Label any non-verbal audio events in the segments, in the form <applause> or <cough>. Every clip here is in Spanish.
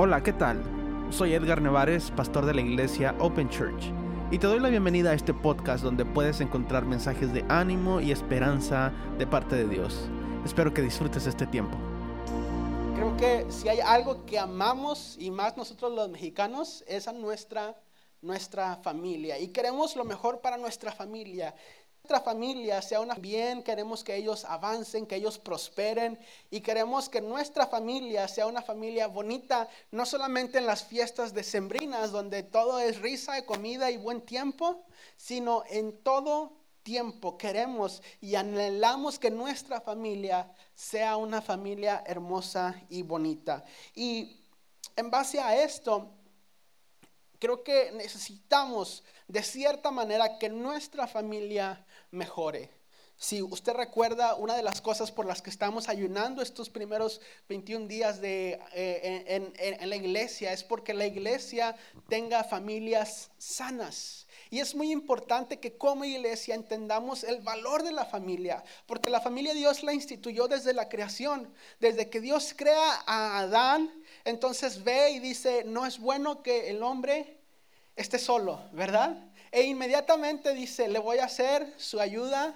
Hola, ¿qué tal? Soy Edgar Nevares, pastor de la iglesia Open Church, y te doy la bienvenida a este podcast donde puedes encontrar mensajes de ánimo y esperanza de parte de Dios. Espero que disfrutes este tiempo. Creo que si hay algo que amamos y más nosotros los mexicanos es a nuestra nuestra familia y queremos lo mejor para nuestra familia nuestra familia sea una bien, queremos que ellos avancen, que ellos prosperen y queremos que nuestra familia sea una familia bonita, no solamente en las fiestas decembrinas donde todo es risa, comida y buen tiempo, sino en todo tiempo queremos y anhelamos que nuestra familia sea una familia hermosa y bonita. Y en base a esto, creo que necesitamos de cierta manera que nuestra familia mejore. Si usted recuerda, una de las cosas por las que estamos ayunando estos primeros 21 días de, eh, en, en la iglesia es porque la iglesia tenga familias sanas. Y es muy importante que como iglesia entendamos el valor de la familia, porque la familia Dios la instituyó desde la creación, desde que Dios crea a Adán, entonces ve y dice, no es bueno que el hombre esté solo, ¿verdad? E inmediatamente dice, le voy a hacer su ayuda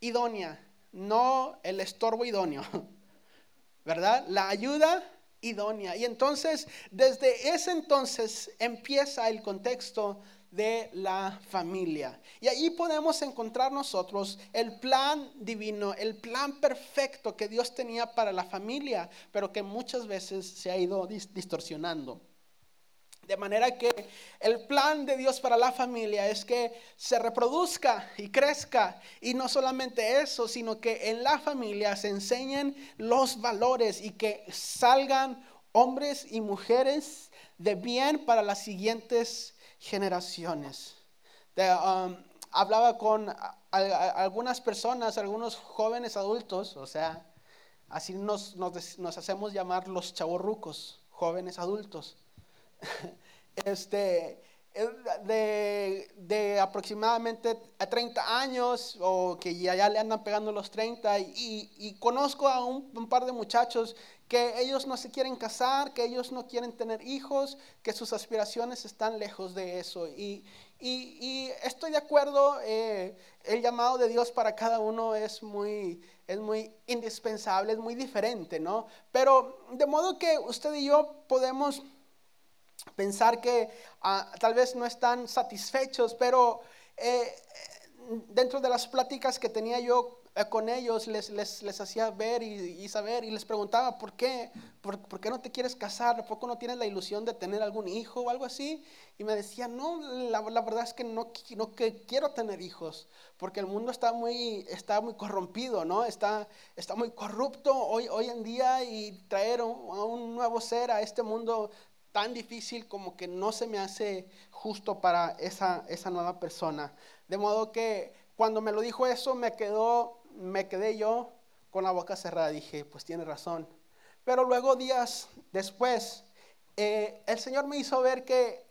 idónea, no el estorbo idóneo, <laughs> ¿verdad? La ayuda idónea. Y entonces, desde ese entonces empieza el contexto de la familia. Y ahí podemos encontrar nosotros el plan divino, el plan perfecto que Dios tenía para la familia, pero que muchas veces se ha ido distorsionando. De manera que el plan de Dios para la familia es que se reproduzca y crezca. Y no solamente eso, sino que en la familia se enseñen los valores y que salgan hombres y mujeres de bien para las siguientes generaciones. Um, hablaba con algunas personas, algunos jóvenes adultos, o sea, así nos, nos hacemos llamar los chavorrucos, jóvenes adultos. <laughs> este, de, de, aproximadamente 30 años o que ya, ya le andan pegando los 30 y, y conozco a un, un, par de muchachos que ellos no se quieren casar, que ellos no quieren tener hijos, que sus aspiraciones están lejos de eso. Y, y, y estoy de acuerdo, eh, el llamado de Dios para cada uno es muy, es muy indispensable, es muy diferente, ¿no? Pero de modo que usted y yo podemos pensar que ah, tal vez no están satisfechos, pero eh, dentro de las pláticas que tenía yo eh, con ellos, les, les, les hacía ver y, saber y les preguntaba, ¿por qué? ¿Por, ¿Por, qué no te quieres casar? ¿Por poco no tienes la ilusión de tener algún hijo o algo así? Y me decían, no, la, verdad es que no, no que quiero tener hijos, porque el mundo está muy, está muy corrompido, ¿no? Está, está muy corrupto hoy, hoy en día y traer un nuevo ser a este mundo tan difícil como que no se me hace justo para esa, esa nueva persona. De modo que cuando me lo dijo eso, me, quedó, me quedé yo con la boca cerrada. Dije, pues tiene razón. Pero luego días después, eh, el Señor me hizo ver que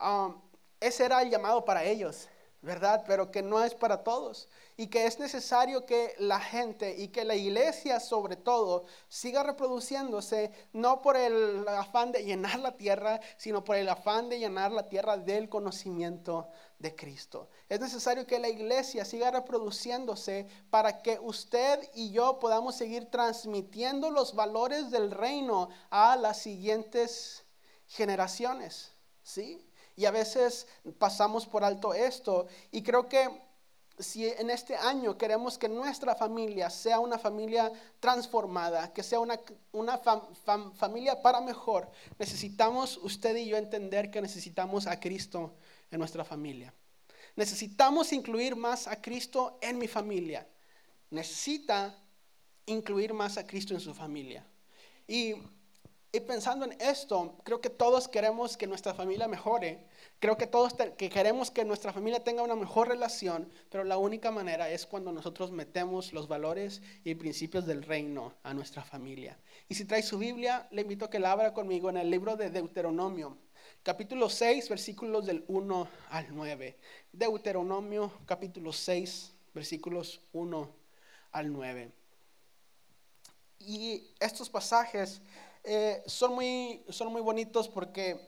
um, ese era el llamado para ellos. ¿Verdad? Pero que no es para todos y que es necesario que la gente y que la iglesia sobre todo siga reproduciéndose no por el afán de llenar la tierra, sino por el afán de llenar la tierra del conocimiento de Cristo. Es necesario que la iglesia siga reproduciéndose para que usted y yo podamos seguir transmitiendo los valores del reino a las siguientes generaciones, ¿sí? Y a veces pasamos por alto esto. Y creo que si en este año queremos que nuestra familia sea una familia transformada, que sea una, una familia para mejor, necesitamos usted y yo entender que necesitamos a Cristo en nuestra familia. Necesitamos incluir más a Cristo en mi familia. Necesita incluir más a Cristo en su familia. Y y pensando en esto, creo que todos queremos que nuestra familia mejore. Creo que todos que queremos que nuestra familia tenga una mejor relación, pero la única manera es cuando nosotros metemos los valores y principios del reino a nuestra familia. Y si trae su Biblia, le invito a que la abra conmigo en el libro de Deuteronomio, capítulo 6, versículos del 1 al 9. Deuteronomio, capítulo 6, versículos 1 al 9. Y estos pasajes eh, son, muy, son muy bonitos porque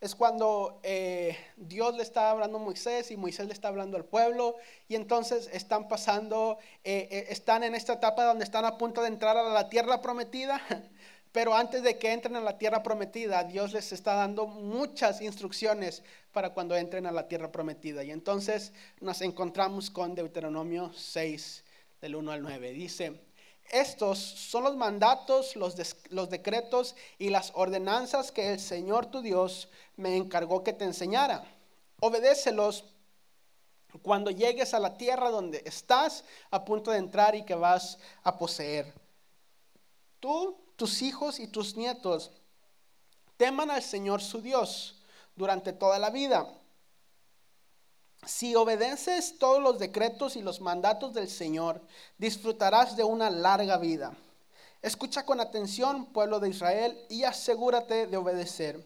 es cuando eh, Dios le está hablando a Moisés y Moisés le está hablando al pueblo y entonces están pasando, eh, están en esta etapa donde están a punto de entrar a la tierra prometida. <laughs> Pero antes de que entren a la tierra prometida, Dios les está dando muchas instrucciones para cuando entren a la tierra prometida. Y entonces nos encontramos con Deuteronomio 6, del 1 al 9. Dice, estos son los mandatos, los, los decretos y las ordenanzas que el Señor tu Dios me encargó que te enseñara. Obedécelos cuando llegues a la tierra donde estás a punto de entrar y que vas a poseer. Tú tus hijos y tus nietos teman al Señor su Dios durante toda la vida. Si obedeces todos los decretos y los mandatos del Señor, disfrutarás de una larga vida. Escucha con atención, pueblo de Israel, y asegúrate de obedecer.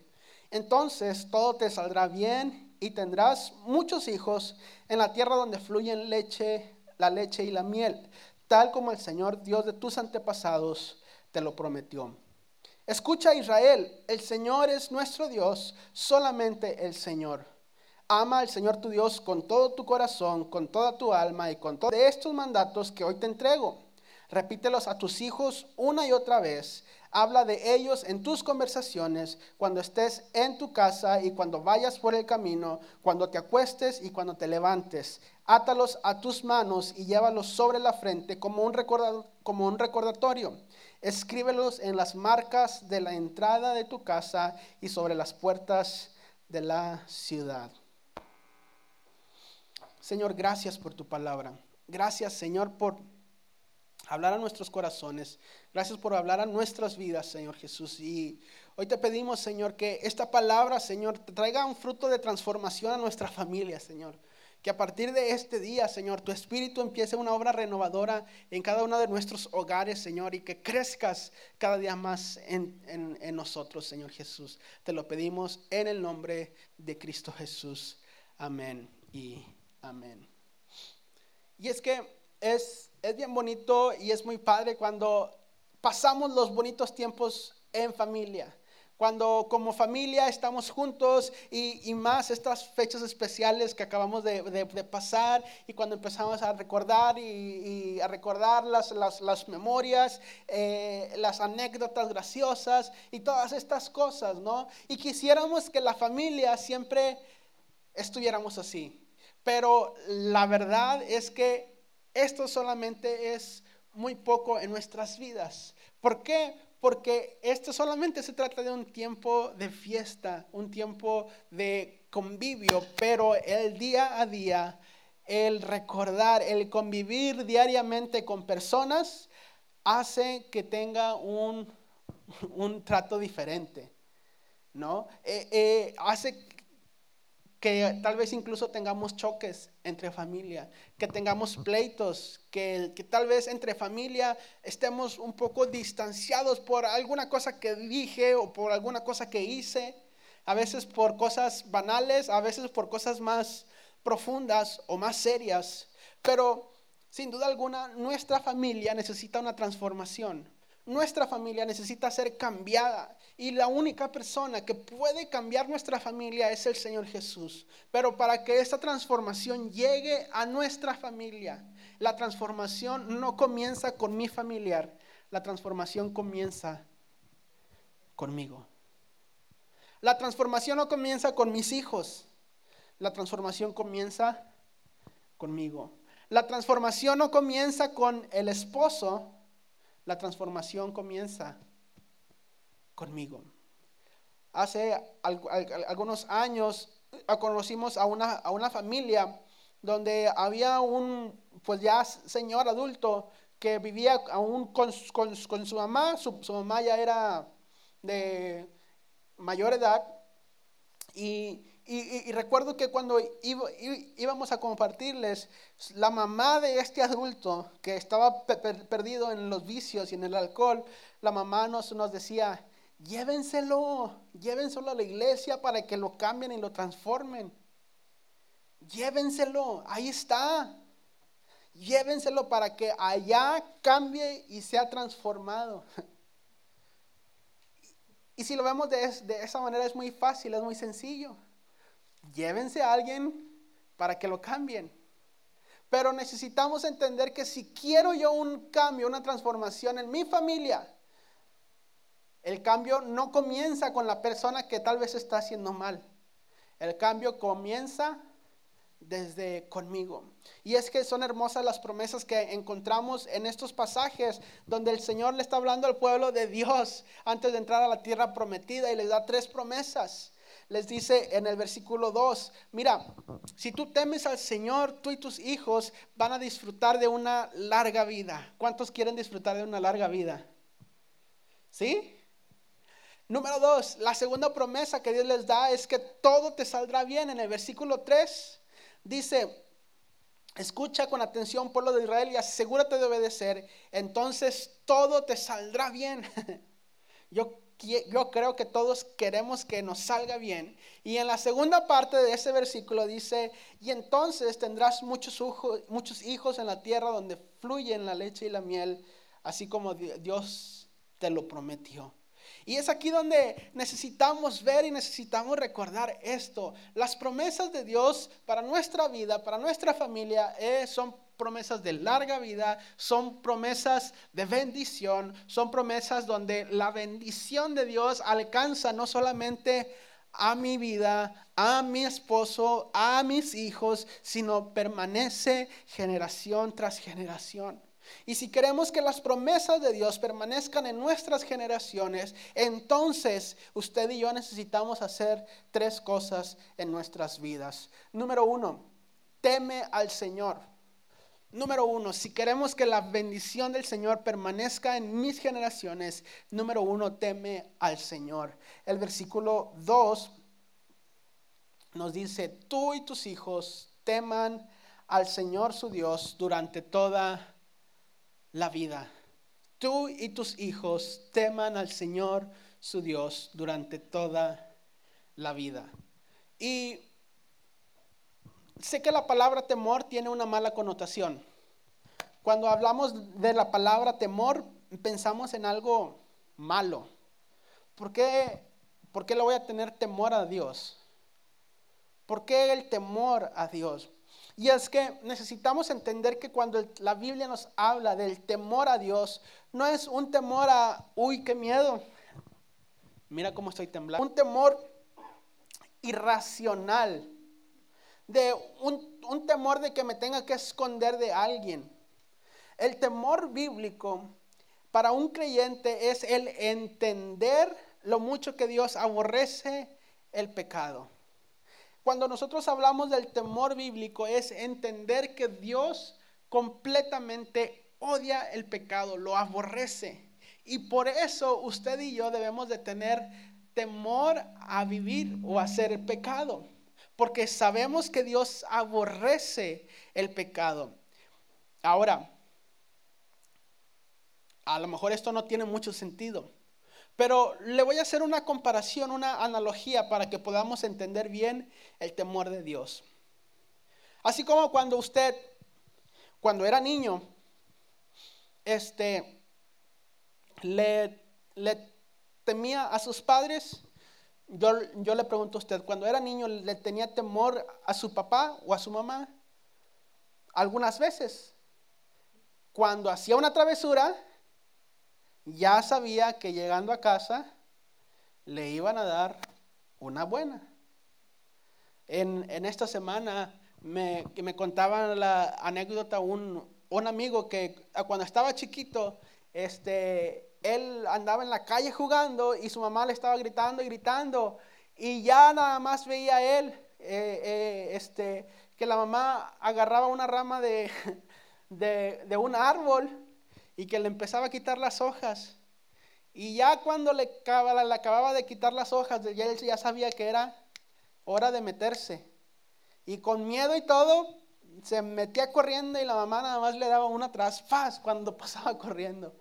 Entonces todo te saldrá bien y tendrás muchos hijos en la tierra donde fluyen leche, la leche y la miel, tal como el Señor Dios de tus antepasados te lo prometió. Escucha Israel, el Señor es nuestro Dios, solamente el Señor. Ama al Señor tu Dios con todo tu corazón, con toda tu alma y con todos estos mandatos que hoy te entrego. Repítelos a tus hijos una y otra vez. Habla de ellos en tus conversaciones, cuando estés en tu casa y cuando vayas por el camino, cuando te acuestes y cuando te levantes. Átalos a tus manos y llévalos sobre la frente como un, como un recordatorio. Escríbelos en las marcas de la entrada de tu casa y sobre las puertas de la ciudad. Señor, gracias por tu palabra. Gracias, Señor, por hablar a nuestros corazones. Gracias por hablar a nuestras vidas, Señor Jesús. Y hoy te pedimos, Señor, que esta palabra, Señor, traiga un fruto de transformación a nuestra familia, Señor. Que a partir de este día, Señor, tu Espíritu empiece una obra renovadora en cada uno de nuestros hogares, Señor, y que crezcas cada día más en, en nosotros, Señor Jesús. Te lo pedimos en el nombre de Cristo Jesús. Amén y amén. Y es que es, es bien bonito y es muy padre cuando pasamos los bonitos tiempos en familia cuando como familia estamos juntos y, más estas fechas especiales que acabamos de, pasar y cuando empezamos a recordar y, a recordar las, las, memorias, eh, las anécdotas graciosas y todas estas cosas, ¿no? Y quisiéramos que la familia siempre estuviéramos así. Pero la verdad es que esto solamente es muy poco en nuestras vidas. ¿Por qué? porque esto solamente se trata de un tiempo de fiesta, un tiempo de convivio, pero el día a día, el recordar, el convivir diariamente con personas, hace que tenga un, <laughs> trato diferente, ¿no? Eh, eh, hace que tal vez incluso tengamos choques entre familia, que tengamos pleitos, que, que, tal vez entre familia estemos un poco distanciados por alguna cosa que dije o por alguna cosa que hice, a veces por cosas banales, a veces por cosas más profundas o más serias, pero sin duda alguna nuestra familia necesita una transformación. Nuestra familia necesita ser cambiada y la única persona que puede cambiar nuestra familia es el Señor Jesús. Pero para que esta transformación llegue a nuestra familia, la transformación no comienza con mi familiar, la transformación comienza conmigo. La transformación no comienza con mis hijos, la transformación comienza conmigo. La transformación no comienza con el esposo, la transformación comienza conmigo. Hace algunos años ah, conocimos a una, a una familia donde había un, pues ya señor adulto que vivía aún con, con, su mamá, su, su, mamá ya era de mayor edad y, y, recuerdo que cuando íbamos a compartirles, la mamá de este adulto que estaba perdido en los vicios y en el alcohol, la mamá nos, decía, llévenselo, llévenselo a la iglesia para que lo cambien y lo transformen. Llévenselo, ahí está. Llévenselo para que allá cambie y sea transformado. <laughs> Y si lo vemos de esa manera es muy fácil, es muy sencillo. Llévense a alguien para que lo cambien. Pero necesitamos entender que si quiero yo un cambio, una transformación en mi familia, el cambio no comienza con la persona que tal vez está haciendo mal. El cambio comienza desde conmigo. Y es que son hermosas las promesas que encontramos en estos pasajes donde el Señor le está hablando al pueblo de Dios antes de entrar a la tierra prometida y les da tres promesas. Les dice en el versículo 2, mira, si tú temes al Señor, tú y tus hijos van a disfrutar de una larga vida. ¿Cuántos quieren disfrutar de una larga vida? ¿Sí? Número dos, la segunda promesa que Dios les da es que todo te saldrá bien. En el versículo 3 dice, escucha con atención pueblo de Israel y asegúrate de obedecer, entonces todo te saldrá bien. <laughs> Yo yo creo que todos queremos que nos salga bien. Y en la segunda parte de ese versículo dice, y entonces tendrás muchos, muchos hijos en la tierra donde fluyen la leche y la miel, así como Dios te lo prometió. Y es aquí donde necesitamos ver y necesitamos recordar esto. Las promesas de Dios para nuestra vida, para nuestra familia, eh, son promesas de larga vida, son promesas de bendición, son promesas donde la bendición de Dios alcanza no solamente a mi vida, a mi esposo, a mis hijos, sino permanece generación tras generación. Y si queremos que las promesas de Dios permanezcan en nuestras generaciones, entonces usted y yo necesitamos hacer tres cosas en nuestras vidas. Número uno, teme al Señor. Número uno, si queremos que la bendición del Señor permanezca en mis generaciones, número uno, teme al Señor. El versículo 2 nos dice, tú y tus hijos teman al Señor su Dios durante toda la vida. Tú y tus hijos teman al Señor su Dios durante toda la vida. Y sé que la palabra temor tiene una mala connotación. Cuando hablamos de la palabra temor, pensamos en algo malo. ¿Por qué, ¿Por qué le voy a tener temor a Dios? ¿Por qué el temor a Dios? Y es que necesitamos entender que cuando la Biblia nos habla del temor a Dios, no es un temor a, uy, qué miedo. Mira cómo estoy temblando. Un temor irracional de un, temor de que me tenga que esconder de alguien. El temor bíblico para un creyente es el entender lo mucho que Dios aborrece el pecado. Cuando nosotros hablamos del temor bíblico es entender que Dios completamente odia el pecado, lo aborrece. Y por eso usted y yo debemos de tener temor a vivir o a hacer el pecado porque sabemos que Dios aborrece el pecado. Ahora, a lo mejor esto no tiene mucho sentido, pero le voy a hacer una comparación, una analogía para que podamos entender bien el temor de Dios. Así como cuando usted, cuando era niño, este, le, le temía a sus padres, yo, le pregunto a usted, cuando era niño, ¿le tenía temor a su papá o a su mamá? Algunas veces. Cuando hacía una travesura, ya sabía que llegando a casa le iban a dar una buena. En, esta semana me, me contaban la anécdota un, un amigo que cuando estaba chiquito, este, él andaba en la calle jugando y su mamá le estaba gritando y gritando y ya nada más veía él eh, eh, este, que la mamá agarraba una rama <laughs> de, de, un árbol y que le empezaba a quitar las hojas. Y ya cuando le le acababa de quitar las hojas, ya él ya sabía que era hora de meterse. Y con miedo y todo, se metía corriendo y la mamá nada más le daba una ¡faz! cuando <laughs> pasaba corriendo.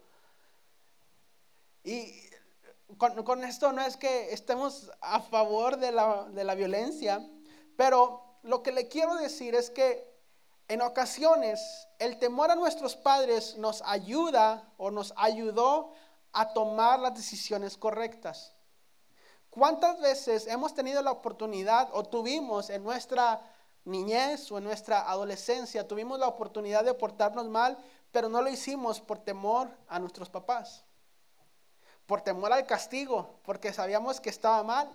Y con, esto no es que estemos a favor de la, de la violencia, pero lo que le quiero decir es que en ocasiones el temor a nuestros padres nos ayuda o nos ayudó a tomar las decisiones correctas. ¿Cuántas veces hemos tenido la oportunidad o tuvimos en nuestra niñez o en nuestra adolescencia, tuvimos la oportunidad de portarnos mal, pero no lo hicimos por temor a nuestros papás, por temor al castigo, porque sabíamos que estaba mal?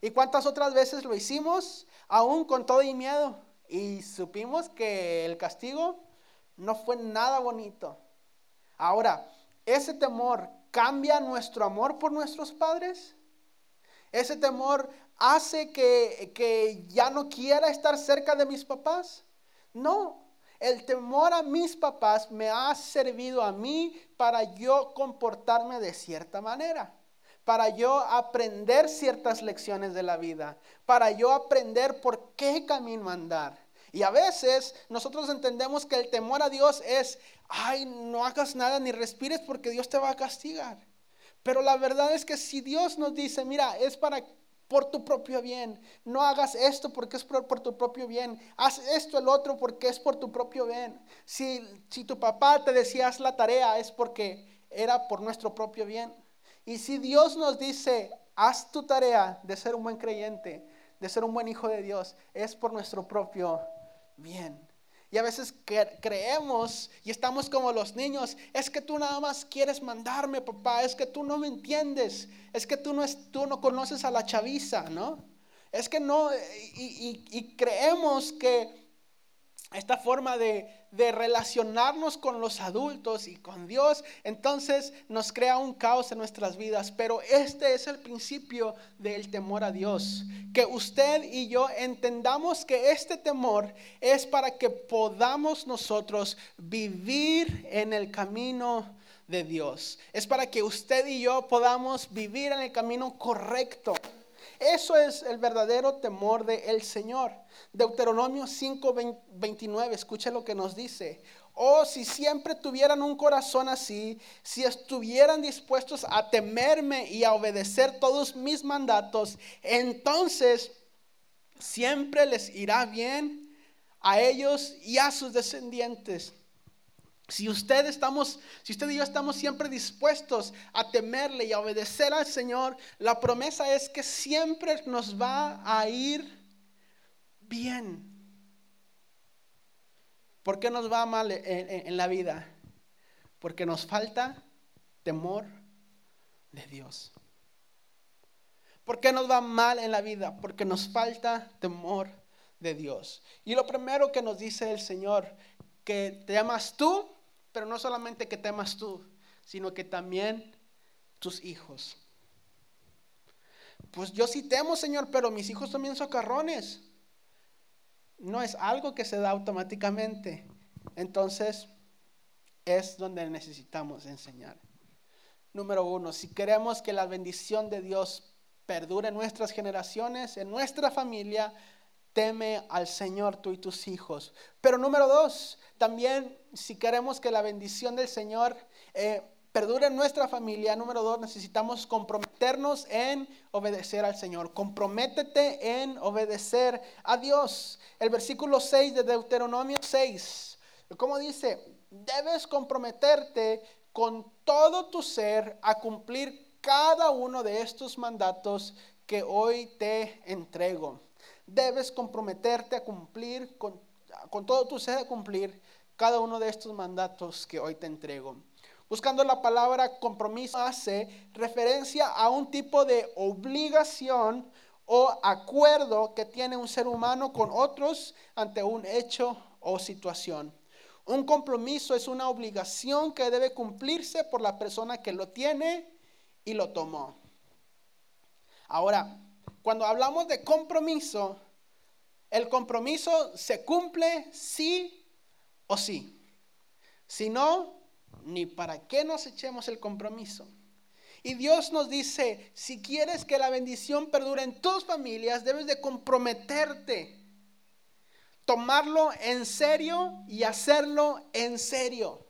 ¿Y cuántas otras veces lo hicimos aún con todo y miedo? Y supimos que el castigo no fue nada bonito. Ahora, ese temor cambia nuestro amor por nuestros padres. Ese temor hace que, que ya no quiera estar cerca de mis papás. No, el temor a mis papás me ha servido a mí para yo comportarme de cierta manera, para yo aprender ciertas lecciones de la vida, para yo aprender por qué camino andar. Y a veces nosotros entendemos que el temor a Dios es, ay, no hagas nada ni respires porque Dios te va a castigar. Pero la verdad es que si Dios nos dice, mira, es para por tu propio bien. No hagas esto porque es por, tu propio bien. Haz esto el otro porque es por tu propio bien. Si, si tu papá te decía haz la tarea es porque era por nuestro propio bien. Y si Dios nos dice haz tu tarea de ser un buen creyente, de ser un buen hijo de Dios, es por nuestro propio bien. Y a veces creemos y estamos como los niños, es que tú nada más quieres mandarme, papá, es que tú no me entiendes, es que tú no, es, tú no conoces a la chaviza, ¿no? Es que no, y creemos que esta forma de, relacionarnos con los adultos y con Dios, entonces nos crea un caos en nuestras vidas. Pero este es el principio del temor a Dios. Que usted y yo entendamos que este temor es para que podamos nosotros vivir en el camino de Dios. Es para que usted y yo podamos vivir en el camino correcto. Eso es el verdadero temor del Señor. Deuteronomio 5:29, escuche lo que nos dice. Oh, si siempre tuvieran un corazón así, si estuvieran dispuestos a temerme y a obedecer todos mis mandatos, entonces siempre les irá bien a ellos y a sus descendientes. Si usted estamos, si usted y yo estamos siempre dispuestos a temerle y a obedecer al Señor, la promesa es que siempre nos va a ir bien. ¿Por qué nos va mal en, la vida? Porque nos falta temor de Dios. ¿Por qué nos va mal en la vida? Porque nos falta temor de Dios. Y lo primero que nos dice el Señor, que te llamas tú pero no solamente que temas tú, sino que también tus hijos. Pues yo sí temo, Señor, pero mis hijos también son carrones. No es algo que se da automáticamente. Entonces, es donde necesitamos enseñar. Número uno, si queremos que la bendición de Dios perdure en nuestras generaciones, en nuestra familia, teme al Señor tú y tus hijos. Pero número dos, también si queremos que la bendición del Señor eh, perdure en nuestra familia, número dos, necesitamos comprometernos en obedecer al Señor. Comprométete en obedecer a Dios. El versículo 6 de Deuteronomio 6, como dice, debes comprometerte con todo tu ser a cumplir cada uno de estos mandatos que hoy te entrego debes comprometerte a cumplir con, todo tu ser, a cumplir cada uno de estos mandatos que hoy te entrego. Buscando la palabra compromiso hace referencia a un tipo de obligación o acuerdo que tiene un ser humano con otros ante un hecho o situación. Un compromiso es una obligación que debe cumplirse por la persona que lo tiene y lo tomó. Ahora, cuando hablamos de compromiso, el compromiso se cumple sí o sí. Si no, ni para qué nos echemos el compromiso. Y Dios nos dice, si quieres que la bendición perdure en tus familias, debes de comprometerte, tomarlo en serio y hacerlo en serio.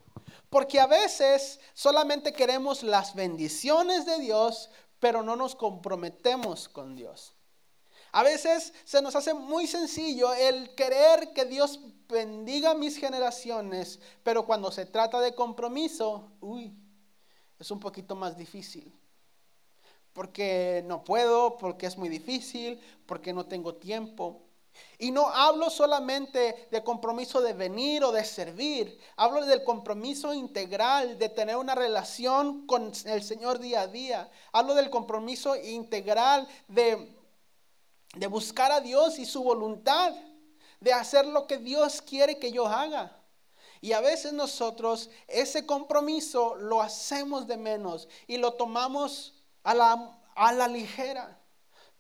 Porque a veces solamente queremos las bendiciones de Dios, pero no nos comprometemos con Dios. A veces se nos hace muy sencillo el querer que Dios bendiga mis generaciones, pero cuando se trata de compromiso, uy, es un poquito más difícil. porque no puedo, porque es muy difícil, porque no tengo tiempo. Y no hablo solamente de compromiso de venir o de servir, hablo del compromiso integral de tener una relación con el Señor día a día. Hablo del compromiso integral de, de buscar a Dios y su voluntad, de hacer lo que Dios quiere que yo haga. Y a veces nosotros ese compromiso lo hacemos de menos y lo tomamos a la, a la ligera.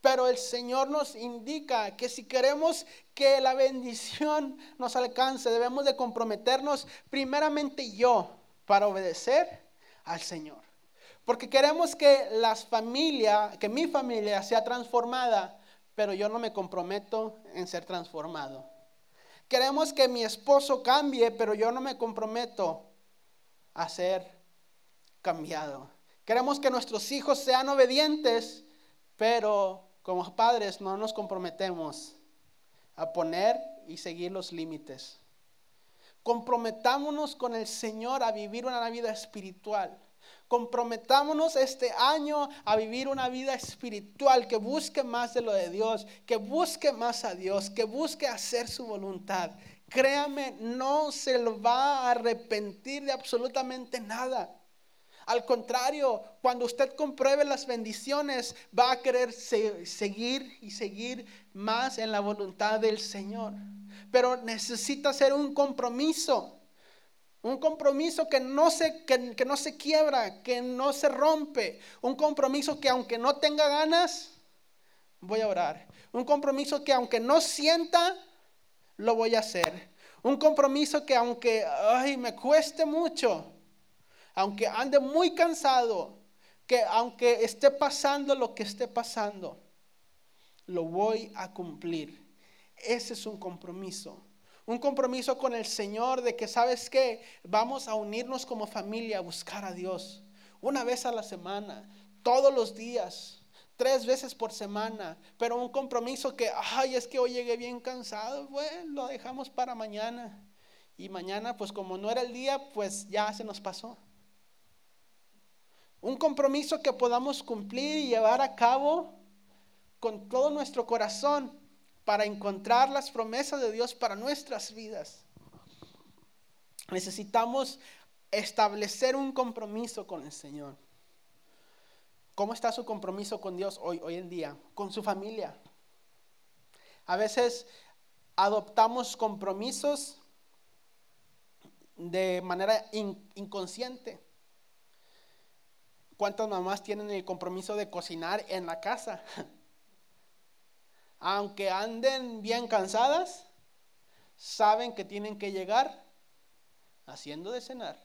Pero el Señor nos indica que si queremos que la bendición <laughs> nos alcance, debemos de comprometernos primeramente yo para obedecer al Señor. Porque queremos que las familias, que mi familia sea transformada, pero yo no me comprometo en ser transformado. Queremos que mi esposo cambie, pero yo no me comprometo a ser cambiado. Queremos que nuestros hijos sean obedientes, pero como padres no nos comprometemos a poner y seguir los límites. Comprometámonos con el Señor a vivir una vida espiritual. Comprometámonos este año a vivir una vida espiritual que busque más de lo de Dios, que busque más a Dios, que busque hacer su voluntad. Créame, no se lo va a arrepentir de absolutamente nada. Al contrario, cuando usted compruebe las bendiciones, va a querer seguir y seguir más en la voluntad del Señor. Pero necesita hacer un compromiso. Un compromiso que no, se, que, no se quiebra, que no se rompe. Un compromiso que aunque no tenga ganas, voy a orar. Un compromiso que aunque no sienta, lo voy a hacer. Un compromiso que aunque ay, me cueste mucho, aunque ande muy cansado, que aunque esté pasando lo que esté pasando, lo voy a cumplir. Ese es un compromiso. Un compromiso con el Señor de que, ¿sabes qué? Vamos a unirnos como familia a buscar a Dios. Una vez a la semana, todos los días, tres veces por semana. Pero un compromiso que, ay, es que hoy llegué bien cansado. Bueno, lo dejamos para mañana. Y mañana, pues como no era el día, pues ya se nos pasó. Un compromiso que podamos cumplir y llevar a cabo con todo nuestro corazón para encontrar las promesas de Dios para nuestras vidas. Necesitamos establecer un compromiso con el Señor. ¿Cómo está su compromiso con Dios hoy, hoy en día? Con su familia. A veces adoptamos compromisos de manera inconsciente. ¿Cuántas mamás tienen el compromiso de cocinar en la casa? <laughs> Aunque anden bien cansadas, saben que tienen que llegar haciendo de cenar.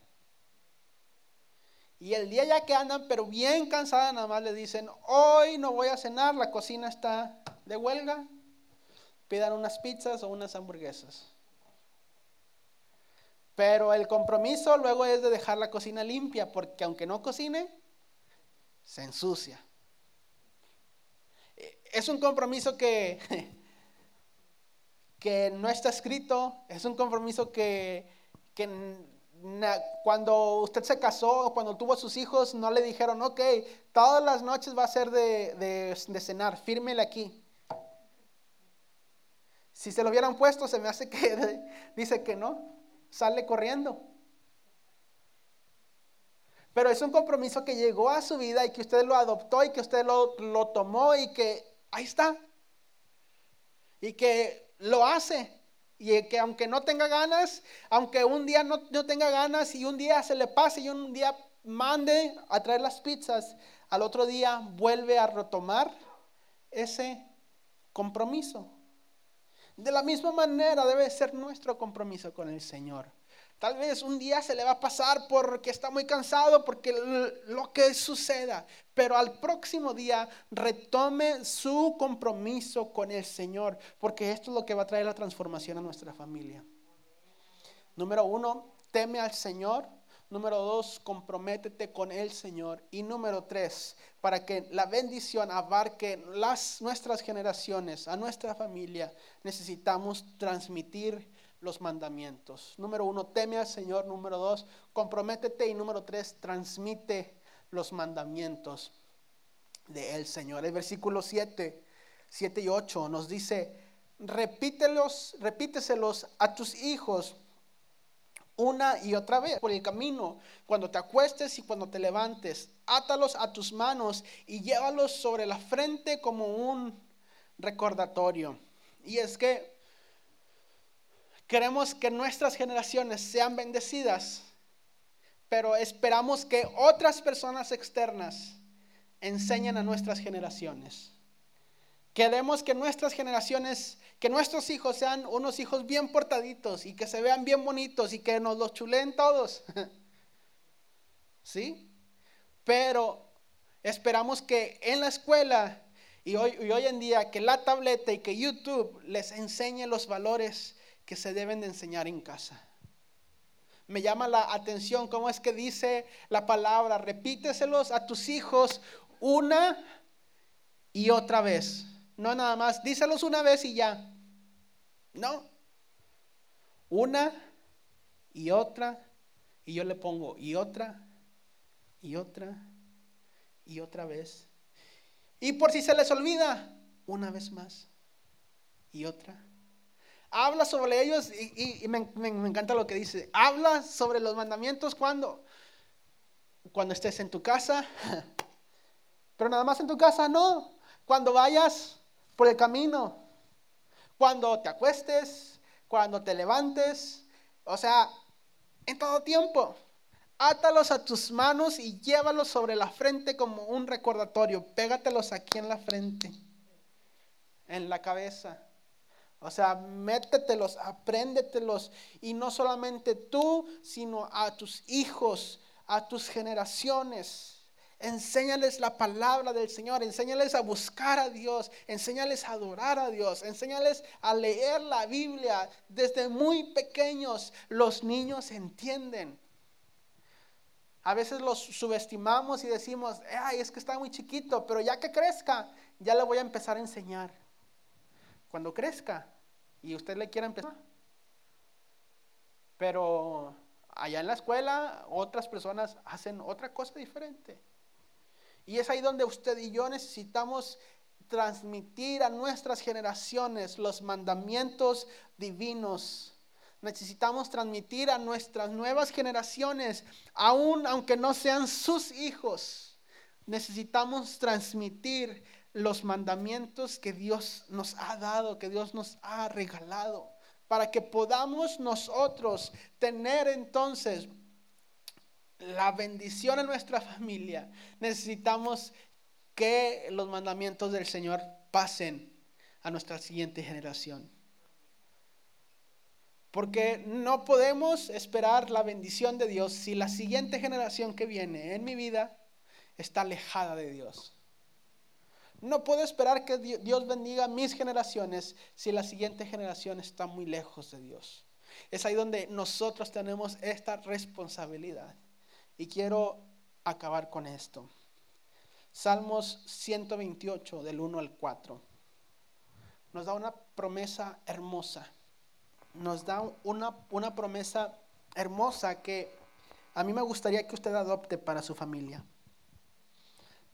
Y el día ya que andan, pero bien cansadas, nada más le dicen, hoy no voy a cenar, la cocina está de huelga, pidan unas pizzas o unas hamburguesas. Pero el compromiso luego es de dejar la cocina limpia, porque aunque no cocine, se ensucia. Es un compromiso que, <laughs> que no está escrito, es un compromiso que, cuando usted se casó, cuando tuvo sus hijos, no le dijeron, ok, todas las noches va a ser de, de cenar, fírmele aquí. Si se lo hubieran puesto, se me hace que <laughs> dice que no, sale corriendo. Pero es un compromiso que llegó a su vida y que usted lo adoptó y que usted lo, tomó y que ahí está. Y que lo hace. Y que aunque no tenga ganas, aunque un día no, no tenga ganas y un día se le pase y un día mande a traer las pizzas, al otro día vuelve a retomar ese compromiso. De la misma manera debe ser nuestro compromiso con el Señor. Tal vez un día se le va a pasar porque está muy cansado, porque lo que suceda, pero al próximo día retome su compromiso con el Señor, porque esto es lo que va a traer la transformación a nuestra familia. Número uno, teme al Señor. Número dos, comprométete con el Señor. Y número tres, para que la bendición abarque las, nuestras generaciones, a nuestra familia, necesitamos transmitir los mandamientos. Número uno, teme al Señor. Número dos, comprométete. Y número tres, transmite los mandamientos. del Señor. El versículo 7, 7 y 8 nos dice, repítelos, repíteselos a tus hijos una y otra vez por el camino, cuando te acuestes y cuando te levantes. Átalos a tus manos y llévalos sobre la frente como un recordatorio. Y es que queremos que nuestras generaciones sean bendecidas, pero esperamos que otras personas externas enseñen a nuestras generaciones. Queremos que nuestras generaciones, que nuestros hijos sean unos hijos bien portaditos y que se vean bien bonitos y que nos los chuleen todos. <laughs> ¿Sí? Pero esperamos que en la escuela y hoy, y hoy en día que la tableta y que YouTube les enseñe los valores que se deben de enseñar en casa. Me llama la atención cómo es que dice la palabra, repíteselos a tus hijos una y otra vez. No nada más, díselos una vez y ya. No. Una y otra, y yo le pongo y otra, y otra, y otra vez. Y por si se les olvida, una vez más, y otra. Habla sobre ellos y, me, me, encanta lo que dice. Habla sobre los mandamientos cuando. Cuando estés en tu casa. <laughs> Pero nada más en tu casa, no. Cuando vayas por el camino, cuando te acuestes, cuando te levantes, o sea, en todo tiempo. Átalos a tus manos y llévalos sobre la frente como un recordatorio. Pégatelos aquí en la frente, en la cabeza. O sea, métetelos, apréndetelos. Y no solamente tú, sino a tus hijos, a tus generaciones. Enséñales la palabra del Señor, enséñales a buscar a Dios, enséñales a adorar a Dios, enséñales a leer la Biblia. Desde muy pequeños los niños entienden. A veces los subestimamos y decimos, ay, es que está muy chiquito, pero ya que crezca, ya le voy a empezar a enseñar. Cuando crezca y usted le quiera empezar. Pero allá en la escuela otras personas hacen otra cosa diferente. Y es ahí donde usted y yo necesitamos transmitir a nuestras generaciones los mandamientos divinos. Necesitamos transmitir a nuestras nuevas generaciones, aun aunque no sean sus hijos, necesitamos transmitir los mandamientos que Dios nos ha dado, que Dios nos ha regalado, para que podamos nosotros tener entonces la bendición en nuestra familia, necesitamos que los mandamientos del Señor pasen a nuestra siguiente generación. Porque no podemos esperar la bendición de Dios si la siguiente generación que viene en mi vida está alejada de Dios. No puedo esperar que Dios bendiga mis generaciones si la siguiente generación está muy lejos de Dios. Es ahí donde nosotros tenemos esta responsabilidad. Y quiero acabar con esto. Salmos 128 del 1 al 4. Nos da una promesa hermosa. Nos da una, una promesa hermosa que a mí me gustaría que usted adopte para su familia.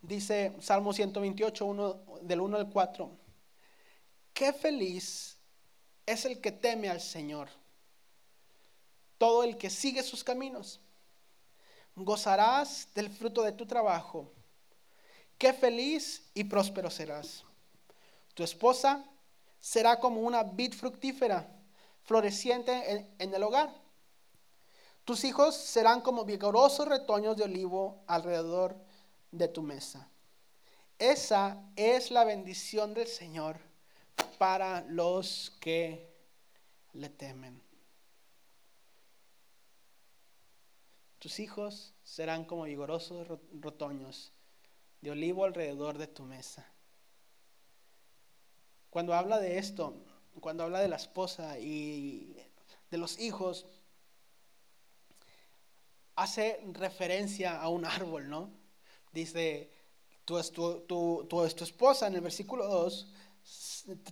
Dice Salmo 128, 1, del 1 al 4. Qué feliz es el que teme al Señor, todo el que sigue sus caminos gozarás del fruto de tu trabajo. Qué feliz y próspero serás. Tu esposa será como una vid fructífera, floreciente en, el hogar. Tus hijos serán como vigorosos retoños de olivo alrededor de tu mesa. Esa es la bendición del Señor para los que le temen. Tus hijos serán como vigorosos rotoños de olivo alrededor de tu mesa. Cuando habla de esto, cuando habla de la esposa y de los hijos, hace referencia a un árbol, ¿no? Dice, tu, tu, tu esposa en el versículo 2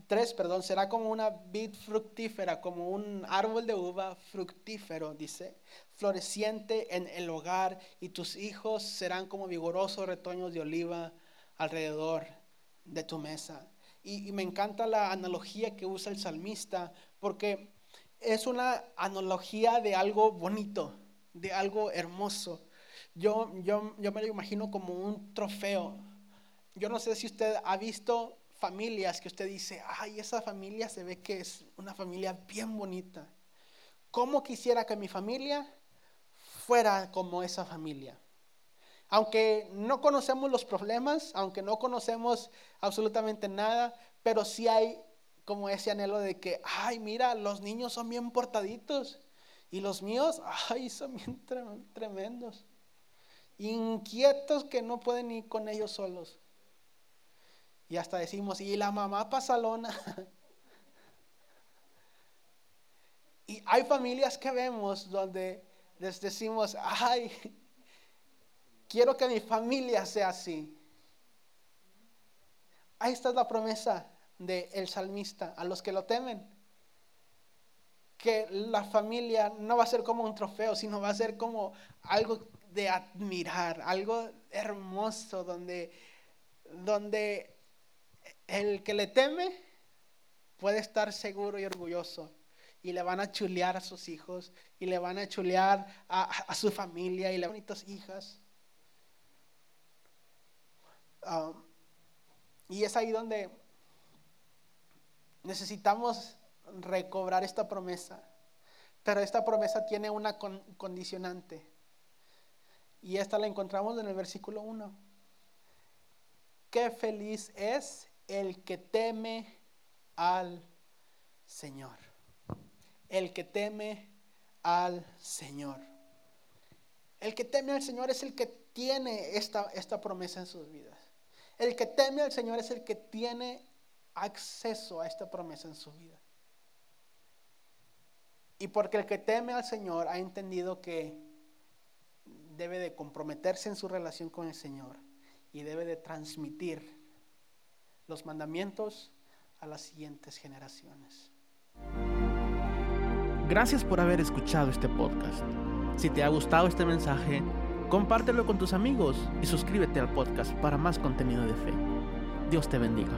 3, perdón, será como una vid fructífera, como un árbol de uva fructífero, dice, floreciente en el hogar, y tus hijos serán como vigorosos retoños de oliva alrededor de tu mesa. Y, y me encanta la analogía que usa el salmista porque es una analogía de algo bonito, de algo hermoso. Yo, yo, yo me lo imagino como un trofeo. Yo no sé si usted ha visto familias que usted dice, ay, esa familia se ve que es una familia bien bonita. ¿Cómo quisiera que mi familia fuera como esa familia? Aunque no conocemos los problemas, aunque no conocemos absolutamente nada, pero sí hay como ese anhelo de que, ay, mira, los niños son bien portaditos y los míos, <laughs> ay, son bien tremendos. Inquietos que no pueden ir con ellos solos. Y hasta decimos, y la mamá pasalona. <laughs> y hay familias que vemos donde les decimos, ay, quiero que mi familia sea así. Ahí está la promesa del salmista a los que lo temen. Que la familia no va a ser como un trofeo, sino va a ser como algo de admirar, algo hermoso donde, donde el que le teme puede estar seguro y orgulloso. Y le van a chulear a sus hijos, y le van a chulear a, su familia, y le bonitas hijas. Um, y es ahí donde necesitamos recobrar esta promesa. Pero esta promesa tiene una condicionante. Y esta la encontramos en el versículo 1. Qué feliz es el que teme al Señor. El que teme al Señor. El que teme al Señor es el que tiene esta, esta promesa en sus vidas. El que teme al Señor es el que tiene acceso a esta promesa en su vida. Y porque el que teme al Señor ha entendido que debe de comprometerse en su relación con el Señor y debe de transmitir los mandamientos a las siguientes generaciones. Gracias por haber escuchado este podcast. Si te ha gustado este mensaje, compártelo con tus amigos y suscríbete al podcast para más contenido de fe. Dios te bendiga.